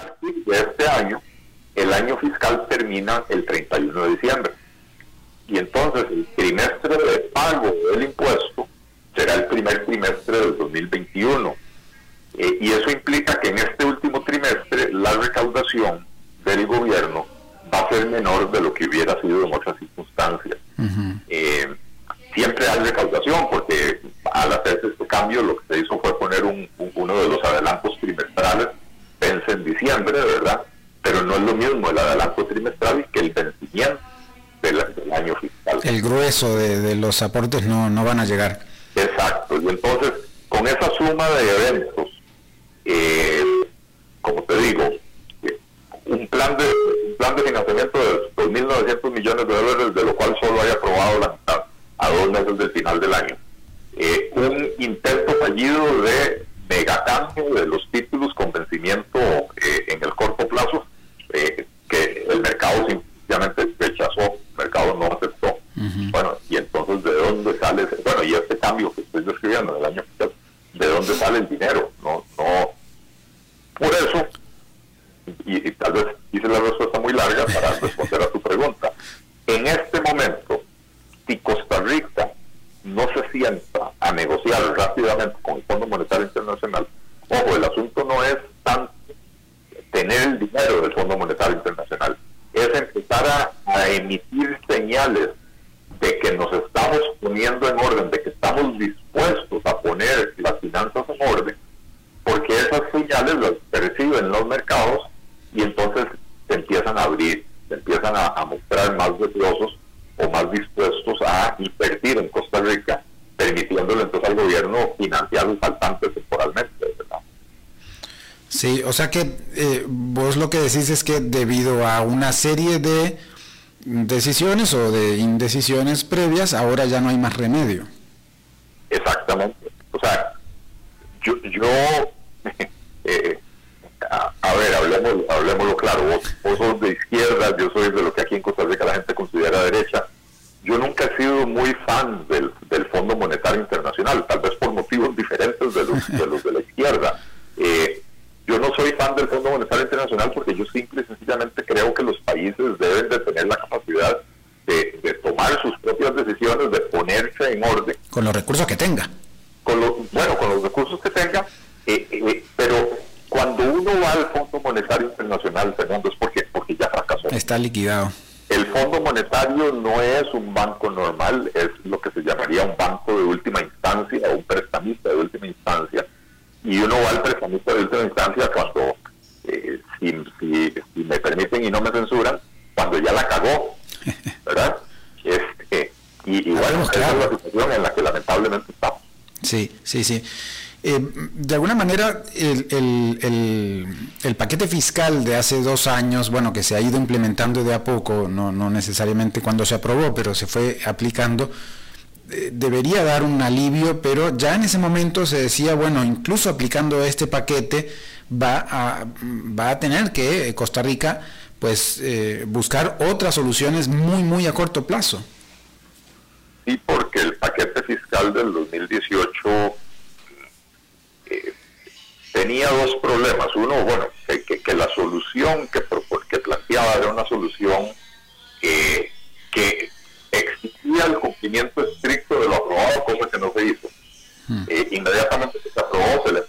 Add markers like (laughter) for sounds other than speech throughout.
partir de este año, el año fiscal termina el 31 de diciembre. Y entonces el trimestre de pago del impuesto será el primer trimestre del 2021. Eh, y eso implica que en este último trimestre la recaudación del gobierno va a ser menor de lo que hubiera sido en otras circunstancias. Eh, siempre hay recaudación porque al hacerse este cambio lo que se hizo fue poner un, uno de los adelantos trimestrales, vence en diciembre, ¿verdad? Pero no es lo mismo el adelanto trimestral que el vencimiento del, año fiscal. El grueso de, los aportes no, no van a llegar. Exacto, y entonces con esa suma de eventos, eh, como te digo, eh, un plan de un plan de financiamiento de 2.900 millones de dólares, de lo cual solo hay aprobado la mitad a dos meses del final del año. Eh, un intento fallido de megacambio de los títulos con vencimiento eh, en el corto plazo, eh, que el mercado simplemente rechazó, el mercado no aceptó. Bueno, y entonces, ¿de dónde sale ese, bueno, y este cambio que estoy describiendo en el año pasado, ¿de dónde sale el dinero? No, no. Por eso, y, y tal vez hice la respuesta muy larga para responder a tu pregunta, en este momento, si Costa Rica no se sienta a negociar rápidamente con el Fondo Monetario Internacional, ojo, el asunto no es tanto tener el dinero del Fondo Monetario Internacional, es empezar a, emitir señales de que nos estamos poniendo en orden, de que estamos dispuestos a poner las finanzas en orden, porque esas señales las perciben los mercados y entonces se empiezan a abrir, se empiezan a, a mostrar más deseosos o más dispuestos a invertir en Costa Rica, permitiéndole entonces al gobierno financiar los faltantes temporalmente. ¿verdad? Sí, o sea que eh, vos lo que decís es que debido a una serie de decisiones o de indecisiones previas, ahora ya no hay más remedio. Exactamente. O sea, yo, yo (laughs) eh, a, ver, hablemos, hablemoslo claro, vos, vos sos de izquierda, yo soy de lo que aquí en Costa Rica la gente considera derecha. Yo nunca he sido muy fan del, del Fondo Monetario Internacional, tal vez por motivos diferentes de los de, los de la izquierda. Eh, yo no soy fan del Fondo Monetario Internacional porque yo simple y sencillamente creo que los países deben de tener la capacidad de, de tomar sus propias decisiones, de ponerse en orden. Con los recursos que tenga. Con lo, bueno, con los recursos que tenga, eh, eh, pero cuando uno va al Fondo Monetario Internacional, Fernando, es porque, porque ya fracasó. Está liquidado. El Fondo Monetario no es un banco normal, es lo que se llamaría un banco de última instancia o un prestamista de última instancia. Y uno va al prestamista de última instancia cuando, eh, si, si, si, me permiten y no me censuran, cuando ya la cagó, (laughs) ¿verdad? Este, y, y bueno, esa es la situación en la que lamentablemente estamos. Sí, sí, sí. Eh, de alguna manera, el, el, el, paquete fiscal de hace dos años, bueno, que se ha ido implementando de a poco, no, no necesariamente cuando se aprobó, pero se fue aplicando, debería dar un alivio, pero ya en ese momento se decía, bueno, incluso aplicando este paquete, va a, va a tener que Costa Rica pues eh, buscar otras soluciones muy, muy a corto plazo. Sí, porque el paquete fiscal del 2018 tenía dos problemas. Uno, bueno, que, que, la solución que, que planteaba era una solución que, que exigía el cumplimiento estricto de lo aprobado, cosa que no se hizo. Hmm. Eh, inmediatamente que se aprobó, se le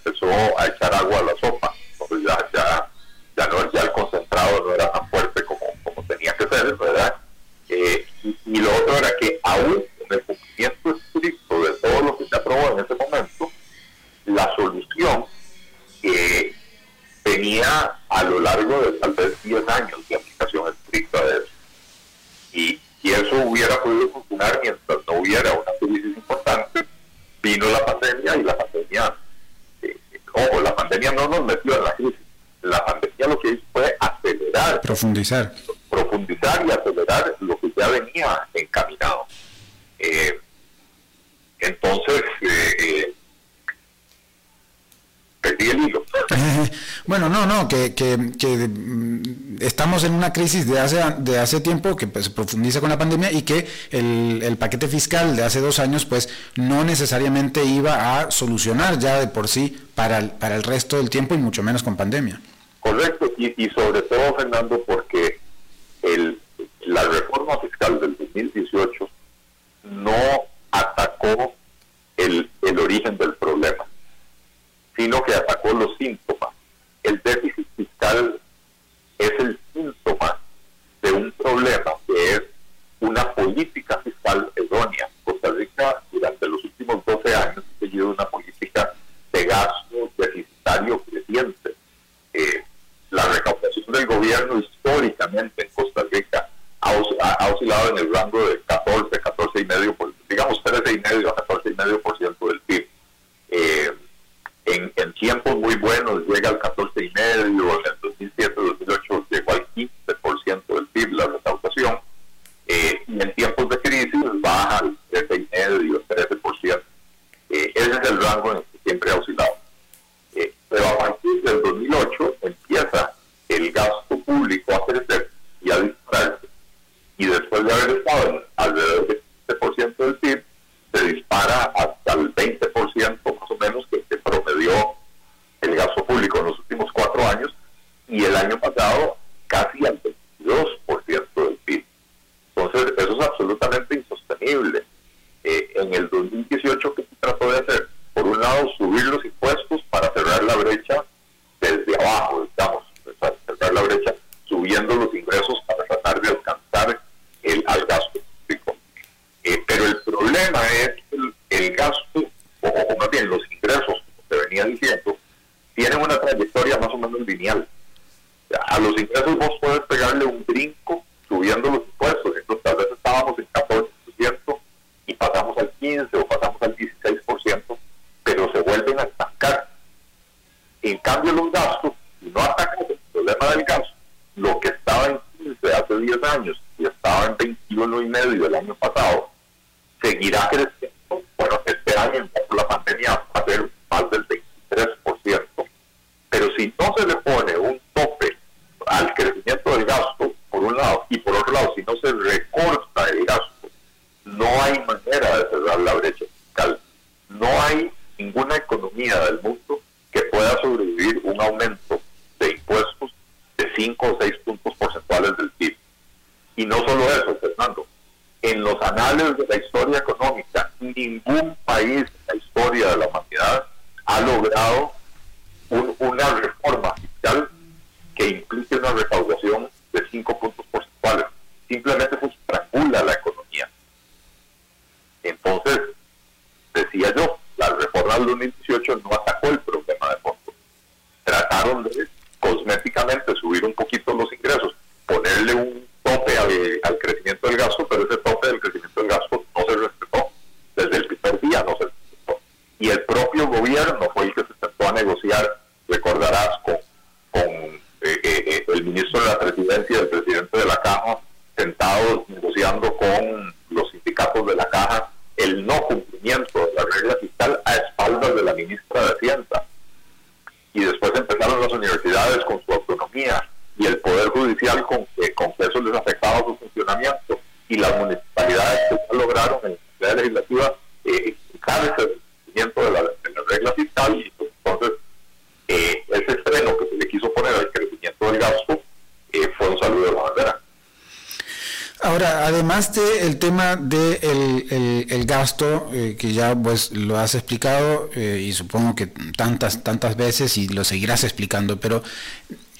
Profundizar. Profundizar y acelerar lo que ya venía encaminado. Eh, entonces, eh, eh perdí el hilo. (laughs) bueno, no, no, que, que, mm, estamos en una crisis de hace, de hace tiempo que pues, se profundiza con la pandemia y que el, el, paquete fiscal de hace dos años pues no necesariamente iba a solucionar ya de por sí para el, para el resto del tiempo y mucho menos con pandemia. Correcto, y, sobre todo, Fernando, porque el, la reforma fiscal del 2018 no atacó el, el origen del problema, sino que atacó los síntomas. El déficit fiscal es el síntoma de un problema que es una política fiscal errónea. Costa Rica durante los últimos 12 años ha seguido una política de gasto deficitario creciente. Eh, la recaudación del gobierno históricamente en Costa Rica ha, oscilado en el rango de 14, 14 y medio, digamos 13 y medio a 14 y medio por ciento del PIB. Eh, en, en, tiempos muy buenos llega al 14 y medio, en el 2007-2008 llegó al 15% del PIB la recaudación, eh, y en tiempos de crisis baja al 13 y medio, 13%. Eh, ese es el rango en 15% o pasamos al 16%, pero se vuelven a estancar. En cambio, los gastos, si no atacas el problema del gasto, lo que estaba en 15 hace 10 años y estaba en 21 y medio el año pasado, seguirá creciendo. Bueno, este año, por la pandemia, va a ser más del 23%. Pero si no se le pone un tope al crecimiento del gasto, por un lado, y por otro lado, si no se recorta el gasto, no hay manera de cerrar la brecha fiscal. No hay ninguna economía del mundo que pueda sobrevivir un aumento de impuestos de 5 o 6 puntos porcentuales del PIB. Y no solo eso, Fernando, en los anales de la historia económica, ningún país en la historia de la humanidad ha logrado una reforma fiscal que implique una recaudación de 5 puntos porcentuales. Simplemente se estrangula la economía. Entonces, decía yo, la reforma del 2018 no atacó el problema de fondo. Trataron de cosméticamente subir un poquito los ingresos, ponerle un tope al, crecimiento del gasto, pero ese tope del crecimiento del gasto no se respetó. Desde el primer día no se respetó. Y el propio gobierno fue el que se trató a negociar, recordarás, con, con eh, eh, eh, el ministro de la presidencia y el presidente de la Caja, sentados negociando con los sindicatos de la Caja el no cumplimiento de la regla fiscal a espaldas de la ministra de Hacienda. Y después empezaron las universidades con su autonomía y el Poder Judicial con que, con eso les afectaba su funcionamiento y las municipalidades que lograron en la legislativa eh, el cumplimiento de la, regla fiscal y entonces eh, ese freno que se le quiso poner al crecimiento del gasto eh, fue un saludo de la bandera. Ahora, además del tema del de el, gasto, eh, que ya pues lo has explicado eh, y supongo que tantas, tantas veces y lo seguirás explicando, pero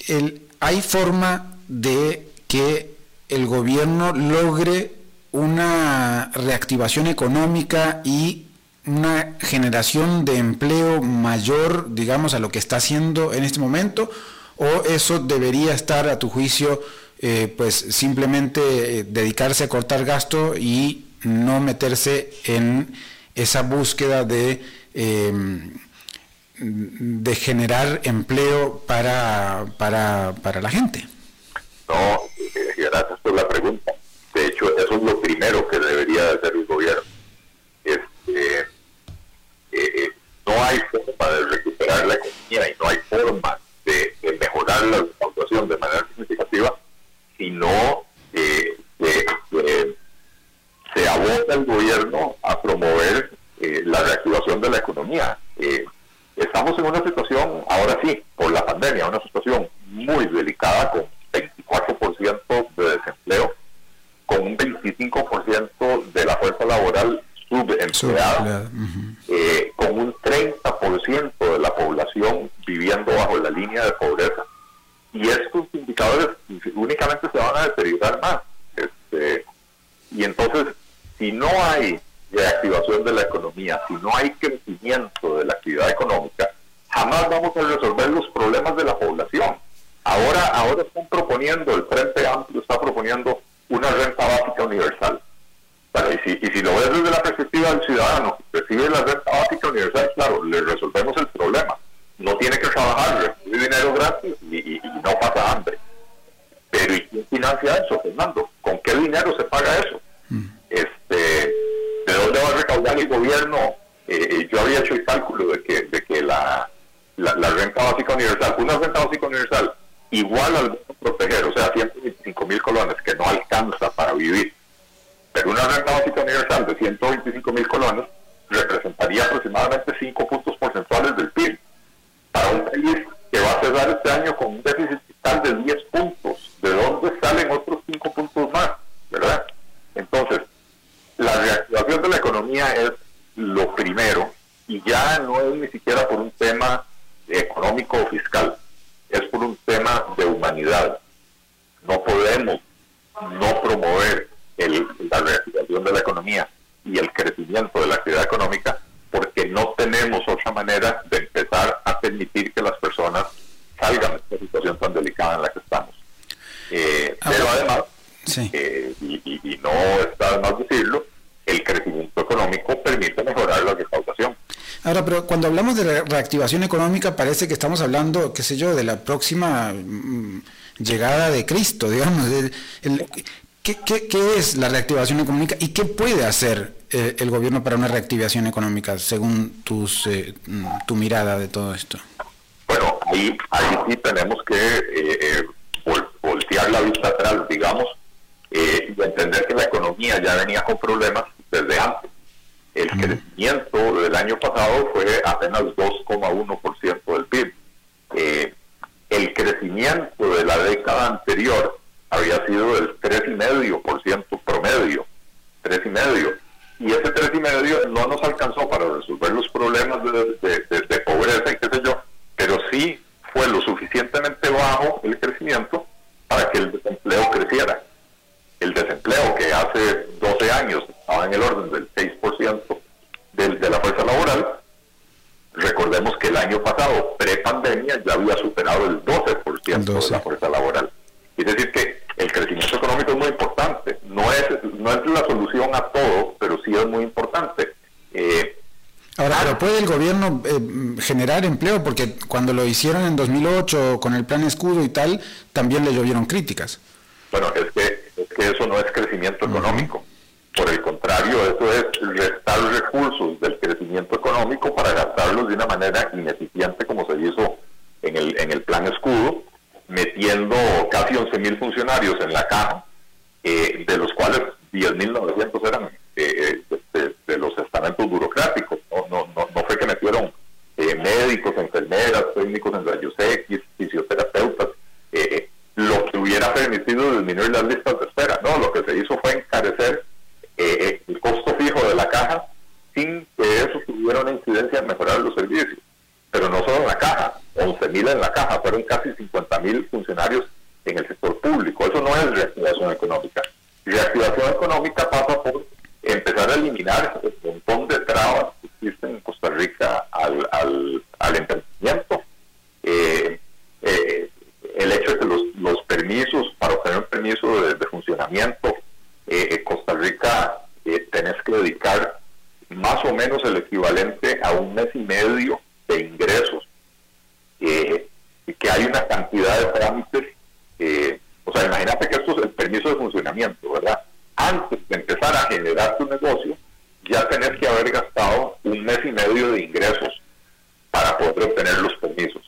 el, hay forma de que el gobierno logre una reactivación económica y una generación de empleo mayor, digamos, a lo que está haciendo en este momento, o eso debería estar, a tu juicio, eh, pues simplemente eh, dedicarse a cortar gasto y no meterse en esa búsqueda de, em, de generar empleo para, para, para la gente. No, eh, gracias por la pregunta. De hecho, eso es lo primero que debería hacer el gobierno. Este, no hay forma de recuperar la economía y no hay forma de, de mejorar la recaudación de manera significativa sino eh, se aboca el gobierno a promover eh, la reactivación de la economía. Eh, estamos en una situación, ahora sí, por la pandemia, una situación muy delicada con 24% de desempleo, con un 25% de la fuerza laboral subempleada, eh, con un 30% de la población viviendo bajo la línea de pobreza. Y estos indicadores únicamente se van a más. Este, y entonces, si no hay reactivación de la economía, si no hay crecimiento de la actividad económica, jamás vamos a resolver los problemas de la población. Ahora, ahora están proponiendo, el Frente Amplio está proponiendo una renta básica universal. y, si, y si lo ves desde la perspectiva del ciudadano, recibe la renta básica universal, claro, le resolvemos el problema. No tiene que trabajar, recibe dinero gratis y, no pasa hambre. Pero ¿y quién financia eso, Fernando? ¿Con qué dinero se paga eso? Mm. Este, ¿De dónde va a recaudar el gobierno? Eh, eh, yo había hecho el cálculo de que, de que la, la, renta básica universal, una renta básica universal igual al proteger, o sea, 125 mil colones, que no alcanza para vivir. Pero una renta básica universal de 125 mil colones representaría aproximadamente 5 puntos porcentuales del PIB. Para un país que va a cerrar este año con un déficit de 10 puntos, ¿de dónde salen otros 5 puntos más? ¿Verdad? Entonces, la reactivación de la economía es lo primero y ya no es ni siquiera por un tema económico o fiscal, es por un tema de humanidad. No podemos no promover la reactivación de la economía y el crecimiento de la actividad económica porque no tenemos otra manera de empezar a permitir que las personas salgan de esta situación tan delicada en la que estamos. Eh, ah, pero además, eh, y, y, no está más decirlo, el crecimiento económico permite mejorar la recaudación. Ahora, pero cuando hablamos de reactivación económica parece que estamos hablando, qué sé yo, de la próxima mm, llegada de Cristo, digamos. ¿qué, es la reactivación económica y qué puede hacer eh, el gobierno para una reactivación económica, según tus, eh, mm, tu mirada de todo esto? Ahí, ahí sí tenemos que eh, voltear la vista atrás, digamos, y entender que la economía ya venía con problemas desde antes el crecimiento del año pasado fue apenas 2,1% del PIB. Eh, el crecimiento de la década anterior había sido del 3,5% promedio, 3,5%. Y ese 3,5% no nos alcanzó para resolver los problemas de, pobreza y qué sé yo, pero sí fue lo suficientemente bajo el crecimiento para que el desempleo creciera. El desempleo que hace 12 años estaba en el orden del 6% de, la fuerza laboral. Recordemos que el año pasado, pre-pandemia, ya había superado el 12%, de la fuerza laboral. Es decir, que el crecimiento económico es muy importante. No es, no es la solución a todo, pero sí es muy importante. Eh, Ahora, pero ¿puede el gobierno eh, generar empleo? Porque cuando lo hicieron en 2008 con el plan escudo y tal, también le llovieron críticas. Bueno, es que, es que eso no es crecimiento económico. Por el contrario, eso es restar recursos del crecimiento económico para gastarlos de una manera ineficiente como se hizo en el, en el plan escudo, metiendo casi 11.000 funcionarios en la caja, eh, de los cuales 10.900 eran eh, eh, de, los estamentos burocráticos. No, no, no, no fue que metieron médicos, enfermeras, técnicos en rayos X, fisioterapeutas, lo que hubiera permitido disminuir las listas de espera. No, lo que se hizo fue encarecer eh, el costo fijo de la caja sin que eso tuviera una incidencia en mejorar los servicios. Pero no solo en la caja, 11.000 en la caja, fueron casi 50.000 funcionarios en el sector público. Eso no es reactivación económica. Reactivación económica pasa por empezar a eliminar el montón de trabas que existen en Costa Rica al, al, emprendimiento. Eh, eh, el hecho de que los, los permisos, para obtener un permiso de, de funcionamiento, eh, Costa Rica eh, tenés que dedicar más o menos el equivalente a un mes y medio de ingresos. Eh, y que hay una cantidad de trámites, eh, o sea, imagínate que esto es el permiso de funcionamiento, ¿verdad? Antes de empezar a generar tu negocio, ya tenés que haber gastado un mes y medio de ingresos obtener los permisos.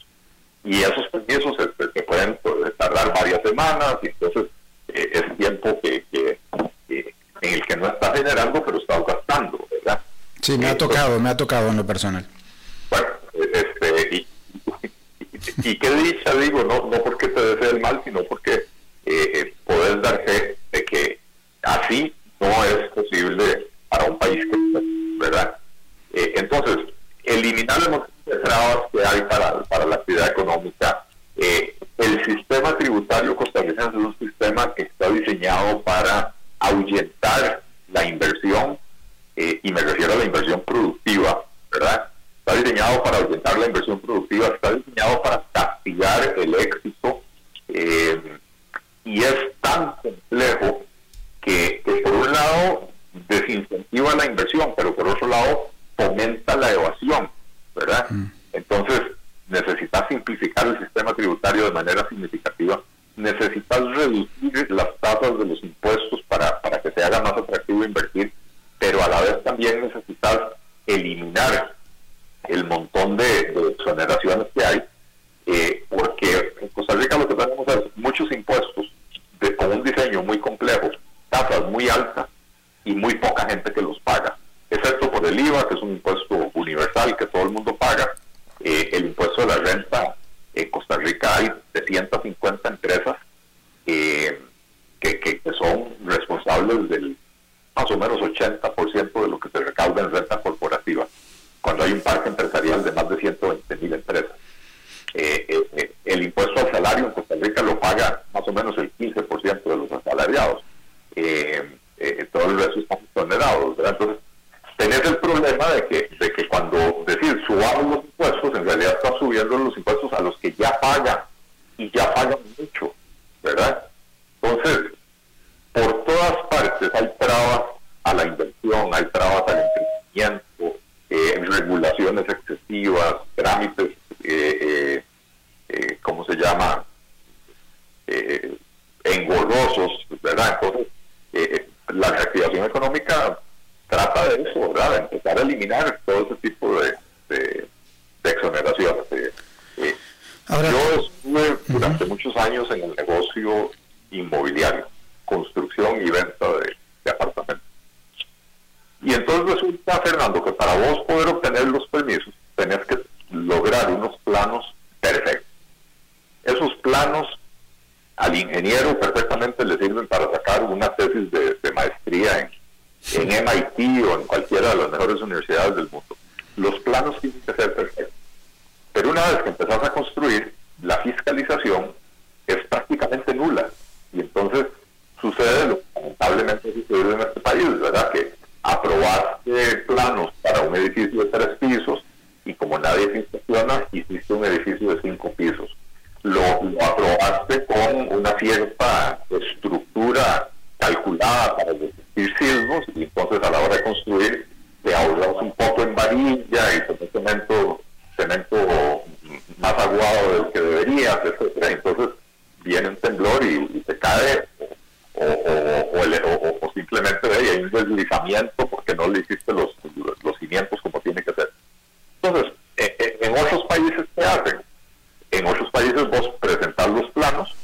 Y esos permisos se, pueden pues, tardar varias semanas, y entonces es tiempo que, en el que no está generando, pero está gastando, ¿verdad? Sí, me ha tocado, me ha tocado en lo personal. Bueno, este, y, (laughs) qué dicha, digo, no, no porque te desee del mal, sino porque eh, poder dar fe de que así no es posible para un país que, ¿verdad? entonces, eliminar las trabas que hay para, para la actividad económica. el sistema tributario costarricense es un sistema que está diseñado para ahuyentar la inversión, y me refiero a la inversión productiva, ¿verdad? Está diseñado para ahuyentar la inversión productiva, está diseñado para castigar el éxito eh, y es tan complejo que, por un lado desincentiva la inversión, pero por otro lado fomenta la evasión, ¿verdad? Mm. Entonces, necesitas simplificar el sistema tributario de manera significativa, necesitas reducir las tasas de los impuestos para, para que se haga más atractivo invertir, pero a la vez también necesitas eliminar el montón de, exoneraciones que hay, eh, porque en Costa Rica lo que tenemos es muchos impuestos de, con un diseño muy complejo, tasas muy altas y muy poca gente que los paga, excepto por el IVA, que es un impuesto universal que todo el mundo paga, eh, el impuesto de la renta, en Costa Rica hay 350 empresas eh, que, que, son responsables del más o menos 80% de lo que se recauda en renta corporativa cuando hay un parque empresarial de más de 120 mil empresas. Eh, eh, el impuesto al salario en Costa Rica lo paga más o menos el 15% de los asalariados. todo el resto está exonerados. Entonces, tenés el problema de que, de que cuando decir subamos los impuestos, en realidad está subiendo los impuestos a los que ya pagan y ya pagan mucho, ¿verdad? Entonces, por todas partes hay trabas a la inversión, hay trabas al emprendimiento, eh, regulaciones excesivas, trámites, eh, eh, eh ¿cómo se llama? engorrosos, ¿verdad? Entonces, la reactivación económica trata de eso, ¿verdad? De empezar a eliminar todo ese tipo de, de, exoneraciones. Yo estuve durante muchos años en el negocio inmobiliario, construcción y venta de apartamentos. Y entonces resulta, Fernando, que para vos poder obtener los permisos, tenés que lograr unos planos perfectos. Esos planos al ingeniero perfectamente le sirven para sacar una tesis de, maestría en, en MIT o en cualquiera de las mejores universidades del mundo. Los planos tienen que ser perfectos. Una vez que empezás a construir, la fiscalización es prácticamente nula. Y entonces sucede lo que lamentablemente sucede en este país, ¿verdad? Que aprobaste planos para un edificio de tres pisos y como nadie se inspecciona, hiciste un edificio de cinco pisos. Lo, aprobaste con una cierta estructura calculada para resistir sismos y entonces a la hora de construir te ahorras un poco en varilla y con cemento, cemento más aguado del que deberías, etcétera. Entonces viene un temblor y, y se cae o, simplemente hay un deslizamiento porque no le hiciste los, los cimientos como tiene que ser. Entonces, en, otros países, ¿qué hacen? En otros países vos presentar los planos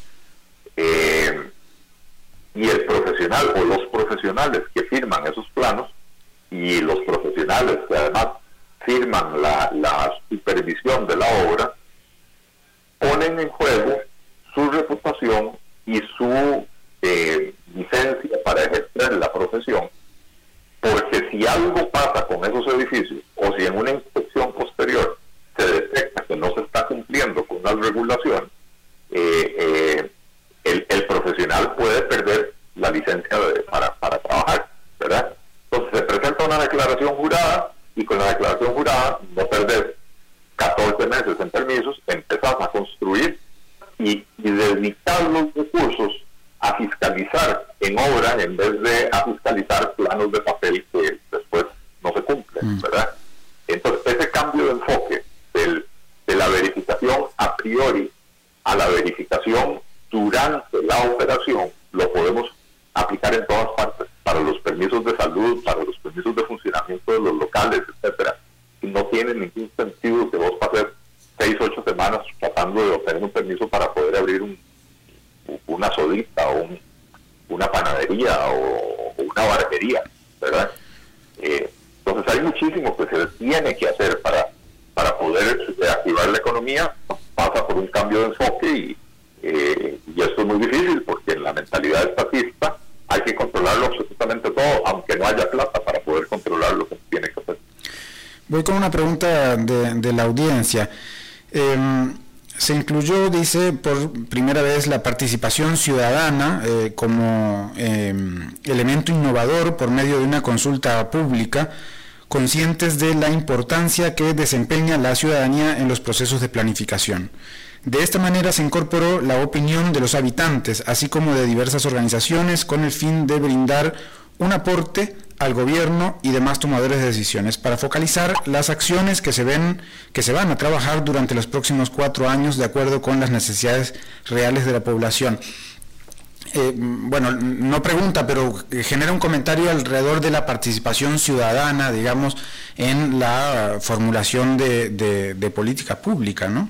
eh, y el profesional o los profesionales que firman esos planos y los profesionales que además firman la, supervisión de la obra, ponen en juego su reputación y su eh, licencia para ejercer la profesión, porque si algo pasa con esos edificios o si en una inspección posterior se detecta que no se está cumpliendo con las regulaciones, eh, eh, el, el, profesional puede perder la licencia para, para trabajar, ¿verdad? Entonces se presenta una declaración jurada y con la declaración jurada no perdés 14 meses en permisos, empezás a construir y, y dedicar los recursos a fiscalizar en obra en vez de a fiscalizar planos de papel que después no se cumplen, mm. ¿verdad? Entonces, ese cambio de enfoque del, de la verificación a priori a la verificación durante la operación lo podemos aplicar en todas partes, para los permisos de salud, para los permisos de funcionamiento de los locales, etcétera. No tiene ningún sentido que vos pases seis, ocho semanas tratando de obtener un permiso para poder abrir un una sodita o una panadería o, una barbería, ¿verdad? Eh, entonces hay muchísimo que se tiene que hacer para, para poder reactivar la economía, pasa por un cambio de enfoque y, Eh, y esto es muy difícil porque en la mentalidad estatista hay que controlarlo absolutamente todo, aunque no haya plata para poder controlar lo que tiene que hacer. Voy con una pregunta de, la audiencia. Em, se incluyó, dice, por primera vez la participación ciudadana eh, como em, elemento innovador por medio de una consulta pública, conscientes de la importancia que desempeña la ciudadanía en los procesos de planificación. De esta manera se incorporó la opinión de los habitantes, así como de diversas organizaciones, con el fin de brindar un aporte al gobierno y demás tomadores de decisiones para focalizar las acciones que se ven que se van a trabajar durante los próximos cuatro años de acuerdo con las necesidades reales de la población. Eh, bueno, no pregunta, pero genera un comentario alrededor de la participación ciudadana, digamos, en la formulación de, de, política pública, ¿no?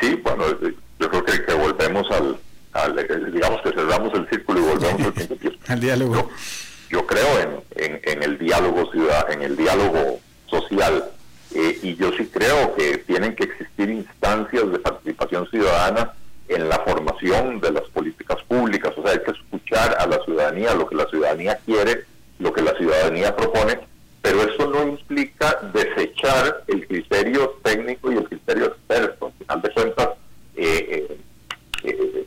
Sí, bueno, yo creo que, volvemos al, digamos que cerramos el círculo y volvemos al (laughs) principio. al diálogo yo creo en, en, el diálogo ciudad, en el diálogo social eh, y yo sí creo que tienen que existir instancias de participación ciudadana en la formación de las políticas públicas, o sea, hay que escuchar a la ciudadanía lo que la ciudadanía quiere, lo que la ciudadanía propone, pero eso no implica desechar el criterio técnico y el criterio experto. Al final de cuentas, eh, eh,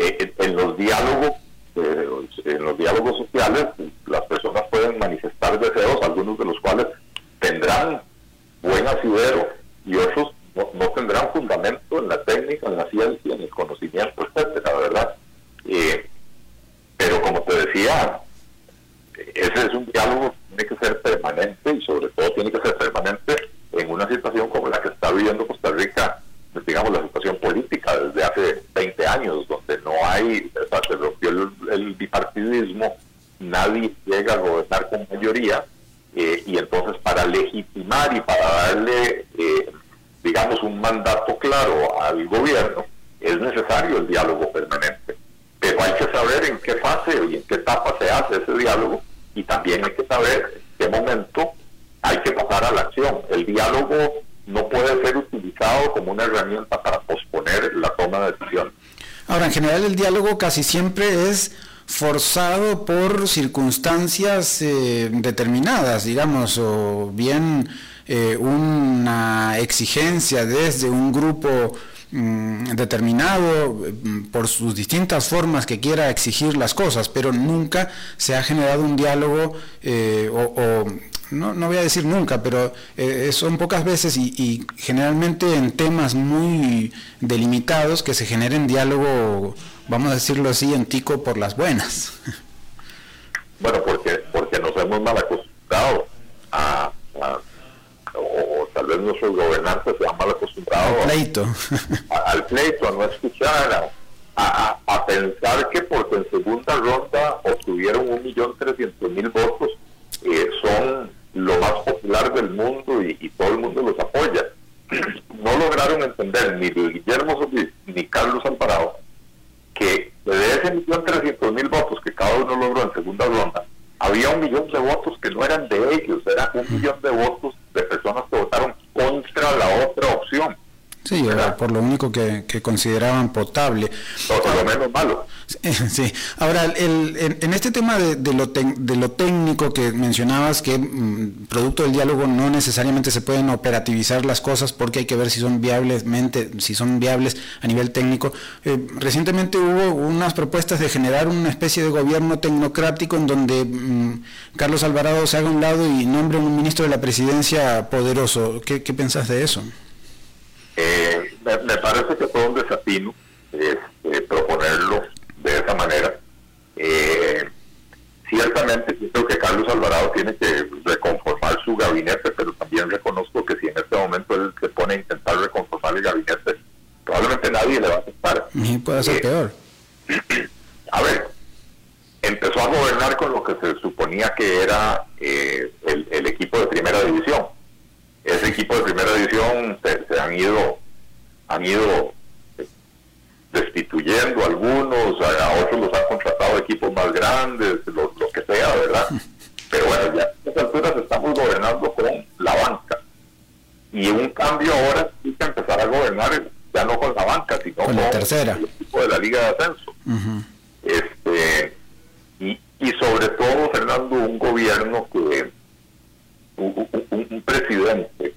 en los diálogos en los diálogos sociales las personas pueden manifestar deseos, algunos de los cuales tendrán buen asidero y otros no, tendrán fundamento en la técnica, en la ciencia, en el conocimiento, etcétera, ¿verdad? Eh, pero como te decía, ese es un diálogo que tiene que ser permanente y sobre todo tiene que ser permanente en una situación como la que está viviendo Costa Rica digamos, la situación política desde hace 20 años, donde no hay, se rompió el, bipartidismo, nadie llega a gobernar con mayoría, eh, y entonces para legitimar y para darle, eh, digamos, un mandato claro al gobierno, es necesario el diálogo permanente. Pero hay que saber en qué fase y en qué etapa se hace ese diálogo, y también hay que saber en qué momento hay que pasar a la acción. El diálogo no puede ser utilizado como una herramienta para posponer la toma de decisión. Ahora, en el diálogo casi siempre es forzado por circunstancias eh, determinadas, digamos, o bien eh, una exigencia desde un grupo mm, determinado mm, por sus distintas formas que quiera exigir las cosas, pero nunca se ha generado un diálogo eh, o no, no voy a decir nunca, pero eh, son pocas veces y, generalmente en temas muy delimitados que se generen diálogo, vamos a decirlo así, en tico por las buenas. (laughs) Bueno, porque, porque nos hemos mal acostumbrado a, o, tal vez nuestros gobernantes se han mal acostumbrado al pleito, a, al pleito, a no escuchar, a, a, pensar que porque en segunda ronda obtuvieron un millón trescientos mil votos, eh, son lo más popular del mundo y, todo el mundo los apoya. (clears throat) No lograron entender ni Guillermo Solís ni Carlos Alvarado que de ese millón trescientos mil votos que cada uno logró en segunda ronda, había un millón de votos que no eran de ellos, era un millón de votos de personas que votaron contra la otra opción. Por lo único que, consideraban potable. por lo menos malo. Sí, (laughs) ahora, el, en, este tema de, lo de, lo técnico que mencionabas, que mm, producto del diálogo no necesariamente se pueden operativizar las cosas porque hay que ver si son viablemente, si son viables a nivel técnico. Eh, recientemente hubo unas propuestas de generar una especie de gobierno tecnocrático en donde mm, Carlos Alvarado se haga un lado y nombre un ministro de la presidencia poderoso. ¿Qué, qué pensás de eso? Eh, me, parece que fue un desafío eh, proponerlo de esa manera. Eh, ciertamente creo que Carlos Alvarado tiene que reconformar su gabinete, pero también reconozco que si en este momento él se pone a intentar reconformar el gabinete, probablemente nadie le va a aceptar. Y puede ser peor. (clears throat) A ver, empezó a gobernar con lo que se suponía que era el equipo de primera división ese equipo de primera división se, han ido han ido eh, destituyendo algunos, a, otros los han contratado equipos más grandes, lo, que sea, ¿verdad? (laughs) Pero bueno, ya a estas alturas estamos gobernando con la banca. Y un cambio ahora sí que empezar a gobernar ya no con la banca, sino con, la tercera. el equipo de la Liga de Ascenso. este y, y sobre todo, Fernando, un gobierno que, un, presidente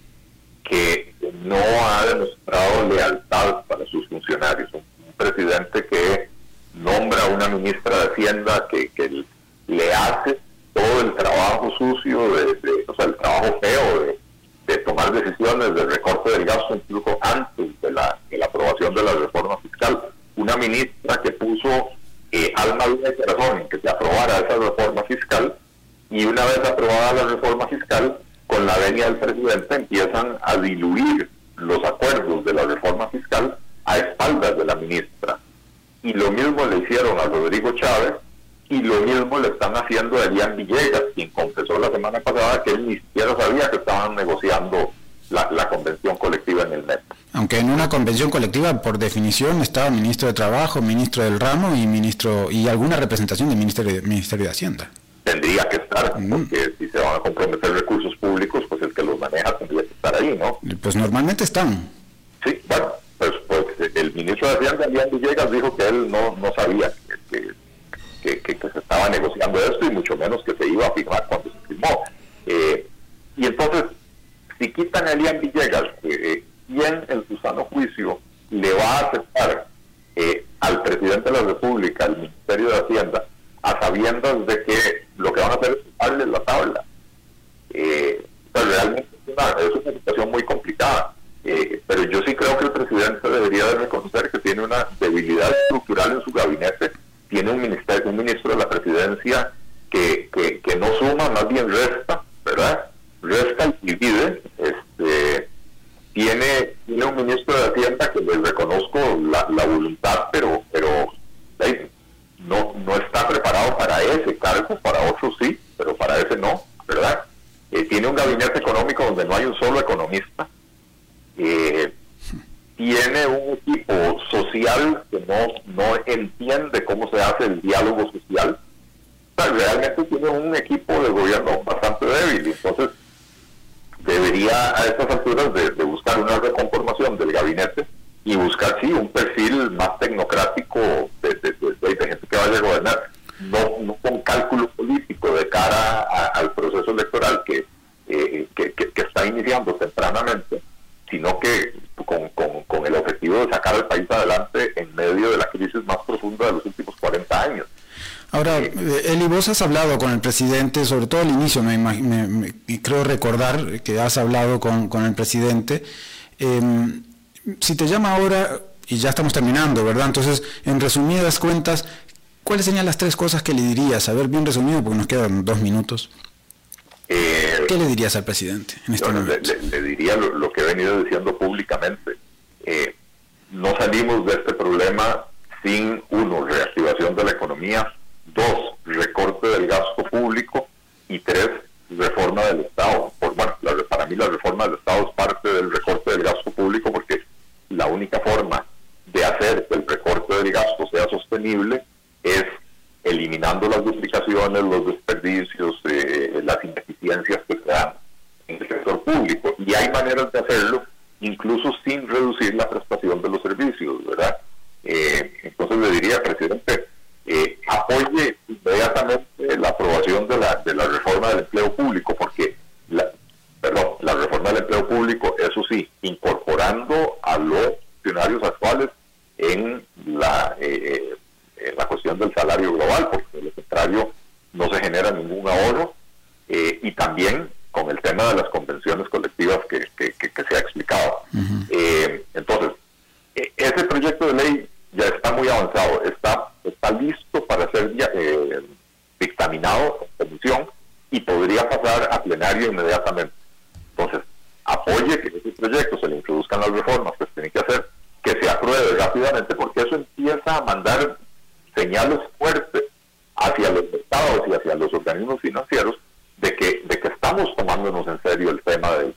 que no ha demostrado lealtad para sus funcionarios, un, presidente que nombra una ministra de Hacienda que, que le hace todo el trabajo sucio, de, o sea, el trabajo feo de, tomar decisiones de recorte del gasto incluso antes de la, de la aprobación de la reforma fiscal. Una ministra que puso eh, alma, y corazón en que se aprobara esa reforma fiscal y una vez aprobada la reforma fiscal, con la venia del presidente empiezan a diluir los acuerdos de la reforma fiscal a espaldas de la ministra. Y lo mismo le hicieron a Rodrigo Chávez y lo mismo le están haciendo a Elian Villegas, quien confesó la semana pasada que él ni siquiera sabía que estaban negociando la, convención colectiva en el MEP. Aunque en una convención colectiva, por definición, estaba ministro de Trabajo, ministro del Ramo y ministro y alguna representación del Ministerio Ministerio de Hacienda. Tendría que estar, mm. porque recursos públicos, pues el que los maneja tendría que estar ahí, ¿no? Pues normalmente están. Sí, bueno, pues, pues el ministro de Hacienda, Elian Villegas, dijo que él no, no sabía que que, se estaba negociando esto y mucho menos que se iba a firmar cuando se firmó. Eh, y entonces, si quitan a Elian Villegas, eh, ¿quién en su sano juicio le va a aceptar eh, al presidente de la República, al Ministerio de Hacienda, a sabiendas de que lo que van a hacer es darle la tabla? Eh, pues realmente es una, es una situación muy complicada. pero yo sí creo que el presidente debería de reconocer que tiene una debilidad estructural en su gabinete tiene un, ministerio, un ministro de la presidencia que, que, no suma, más bien resta, ¿verdad? Resta y divide. Este, tiene, tiene un ministro de Hacienda que le reconozco la, la voluntad, pero, pero no, no está preparado para ese cargo, para otros sí, pero para ese no, ¿verdad? Eh, tiene un gabinete económico donde no hay un solo economista. Eh, tiene un equipo social que no, no entiende cómo se hace el diálogo social. realmente tiene un equipo de gobierno bastante débil. Entonces, debería a de, buscar una reconformación del gabinete y buscar, sí, un perfil más tecnocrático de, gente que vaya a gobernar, no, no con cálculo político de cara al proceso electoral que, eh, que, que está iniciando tempranamente, sino que con, con, el objetivo de sacar al país adelante en medio de la crisis más profunda de los últimos 40 años. Ahora, eh, Eli, vos has hablado con el presidente, sobre todo al inicio, me, creo recordar que has hablado con, con el presidente. Em, si te llama ahora, y ya estamos terminando, ¿verdad? Entonces, en resumidas cuentas, ¿cuáles serían las tres cosas que le dirías? A ver, bien resumido, porque nos quedan dos minutos. Eh, ¿Qué le dirías al presidente en este momento? Le, diría lo, que he venido diciendo públicamente. Eh, no salimos de este problema sin, uno, reactivación de la economía, dos, recorte del gasto público y tres, reforma del Estado. Por, bueno, para mí la reforma del Estado es parte del recorte del gasto público porque la única forma de hacer que el recorte del gasto sea sostenible es eliminando las duplicaciones, los desperdicios, eh, las ineficiencias que se dan en el sector público. Y hay maneras de hacerlo, incluso sin reducir la prestación de los servicios, ¿verdad? Eh, entonces le diría, presidente, eh, apoye inmediatamente la aprobación de la, de la reforma del empleo público, porque la, perdón, la reforma del empleo público, eso sí, incorporando a los funcionarios actuales en la eh, eh, la cuestión del salario global, porque de lo contrario no se genera ningún ahorro, eh, y también con el tema de las convenciones colectivas que, se ha explicado. Eh, entonces, ese proyecto de ley ya está muy avanzado, está, está listo para ser dictaminado en comisión y podría pasar a plenario inmediatamente. Entonces, apoye que ese proyecto se le introduzcan las reformas que se tienen que hacer, que se apruebe rápidamente, porque eso empieza a mandar señales fuertes hacia los estados y hacia los organismos financieros de que, de que estamos tomándonos en serio el tema de,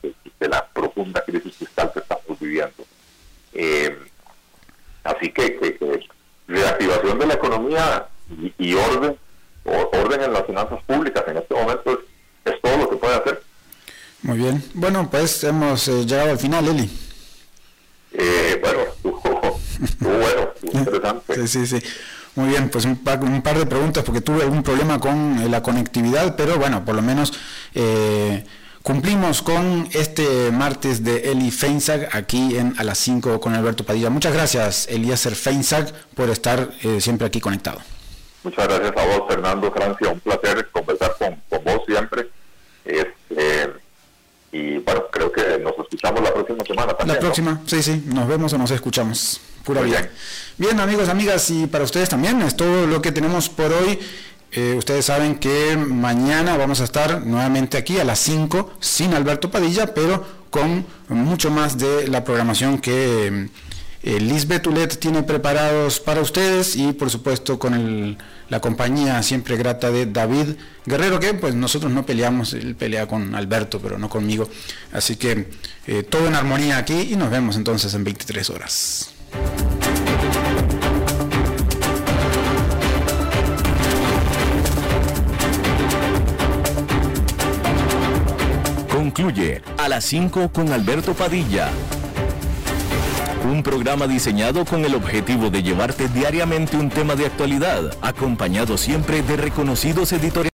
la profunda crisis fiscal que estamos viviendo. Eh, así que, reactivación de la economía y, orden, orden en las finanzas públicas en este momento es, todo lo que puede hacer. Muy bien. Bueno, pues hemos eh, llegado al final, Eli. Eh, bueno, (laughs) (laughs) Sí, sí, sí. Muy bien, pues un par, un par, de preguntas porque tuve algún problema con eh, la conectividad, pero bueno, por lo menos eh, cumplimos con este martes de Eli Feinzag aquí en a las 5 con Alberto Padilla. Muchas gracias, Eliezer Feinzag, por estar eh, siempre aquí conectado. Muchas gracias a vos, Fernando Francia. Un placer conversar con, con vos siempre. Este, y bueno, creo que nos escuchamos la próxima semana también. La próxima, sí, sí, nos vemos o nos escuchamos. Pura vida. Bien. amigos, amigas, y para ustedes también es todo lo que tenemos por hoy. Eh, ustedes saben que mañana vamos a estar nuevamente aquí a las 5 sin Alberto Padilla, pero con mucho más de la programación que eh, Lisbeth Ulet tiene preparados para ustedes y por supuesto con el la compañía siempre grata de David Guerrero, que pues nosotros no peleamos, él pelea con Alberto, pero no conmigo. Así que eh, todo en armonía aquí y nos vemos entonces en 23 horas. Concluye a las 5 con Alberto Padilla un programa diseñado con el objetivo de llevarte diariamente un tema de actualidad, acompañado siempre de reconocidos editoriales.